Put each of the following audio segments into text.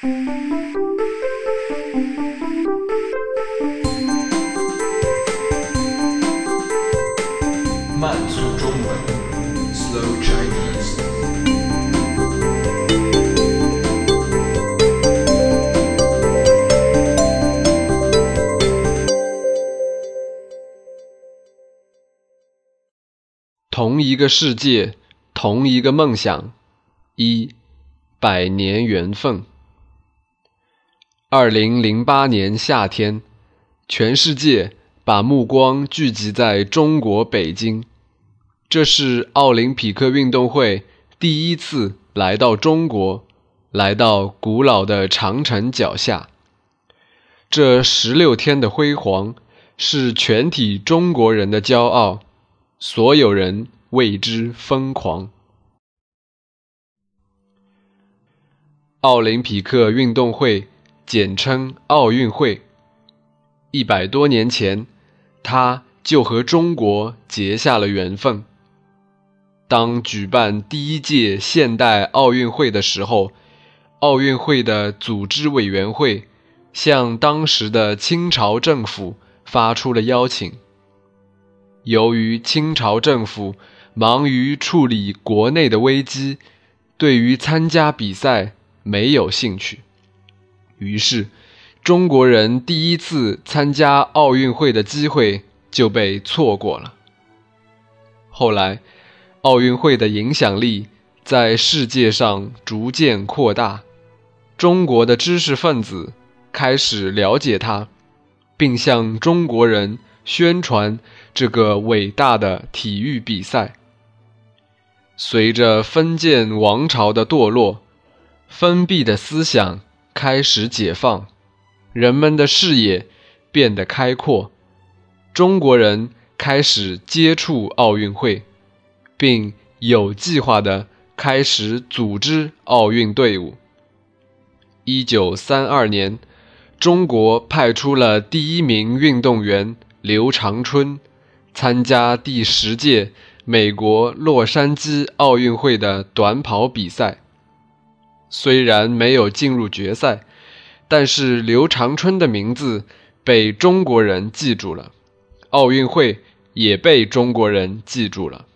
慢速中文，Slow Chinese。同一个世界，同一个梦想，一百年缘分。二零零八年夏天，全世界把目光聚集在中国北京。这是奥林匹克运动会第一次来到中国，来到古老的长城脚下。这十六天的辉煌，是全体中国人的骄傲。所有人为之疯狂。奥林匹克运动会，简称奥运会，一百多年前，它就和中国结下了缘分。当举办第一届现代奥运会的时候，奥运会的组织委员会向当时的清朝政府发出了邀请。由于清朝政府忙于处理国内的危机，对于参加比赛没有兴趣，于是中国人第一次参加奥运会的机会就被错过了。后来，奥运会的影响力在世界上逐渐扩大，中国的知识分子开始了解它，并向中国人宣传。这个伟大的体育比赛，随着封建王朝的堕落，封闭的思想开始解放，人们的视野变得开阔，中国人开始接触奥运会，并有计划地开始组织奥运队伍。一九三二年，中国派出了第一名运动员刘长春。参加第十届美国洛杉矶奥运会的短跑比赛，虽然没有进入决赛，但是刘长春的名字被中国人记住了，奥运会也被中国人记住了。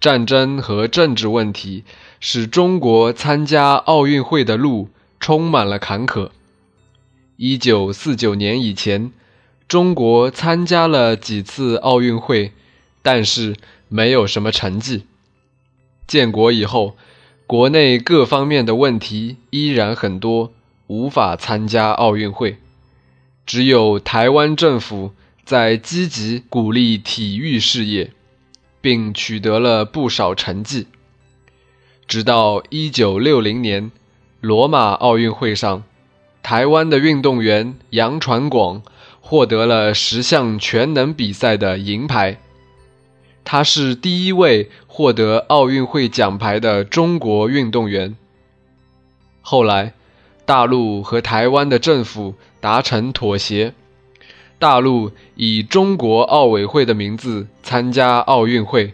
战争和政治问题使中国参加奥运会的路充满了坎坷。一九四九年以前。中国参加了几次奥运会，但是没有什么成绩。建国以后，国内各方面的问题依然很多，无法参加奥运会。只有台湾政府在积极鼓励体育事业，并取得了不少成绩。直到1960年罗马奥运会上，台湾的运动员杨传广。获得了十项全能比赛的银牌，他是第一位获得奥运会奖牌的中国运动员。后来，大陆和台湾的政府达成妥协，大陆以中国奥委会的名字参加奥运会，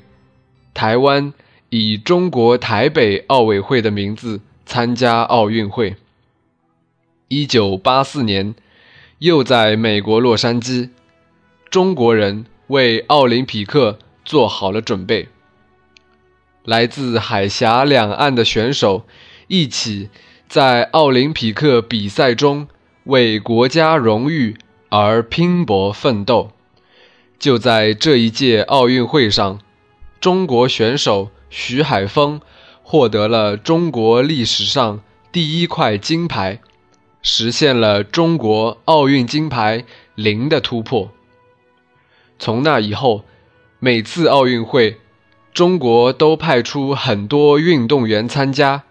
台湾以中国台北奥委会的名字参加奥运会。一九八四年。又在美国洛杉矶，中国人为奥林匹克做好了准备。来自海峡两岸的选手一起在奥林匹克比赛中为国家荣誉而拼搏奋斗。就在这一届奥运会上，中国选手徐海峰获得了中国历史上第一块金牌。实现了中国奥运金牌零的突破。从那以后，每次奥运会，中国都派出很多运动员参加，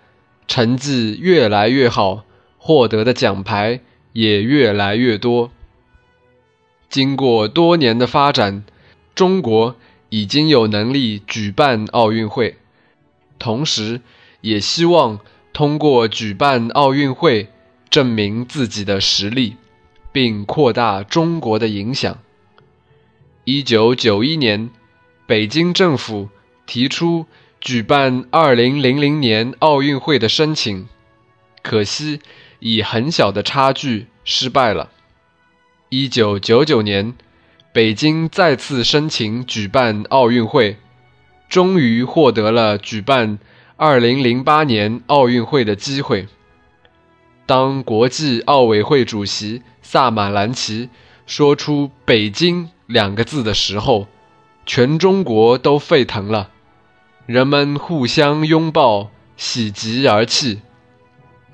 成绩越来越好，获得的奖牌也越来越多。经过多年的发展，中国已经有能力举办奥运会，同时也希望通过举办奥运会。证明自己的实力，并扩大中国的影响。一九九一年，北京政府提出举办二零零零年奥运会的申请，可惜以很小的差距失败了。一九九九年，北京再次申请举办奥运会，终于获得了举办二零零八年奥运会的机会。当国际奥委会主席萨马兰奇说出“北京”两个字的时候，全中国都沸腾了，人们互相拥抱，喜极而泣，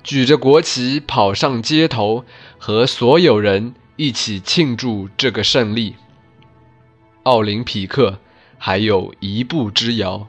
举着国旗跑上街头，和所有人一起庆祝这个胜利。奥林匹克还有一步之遥。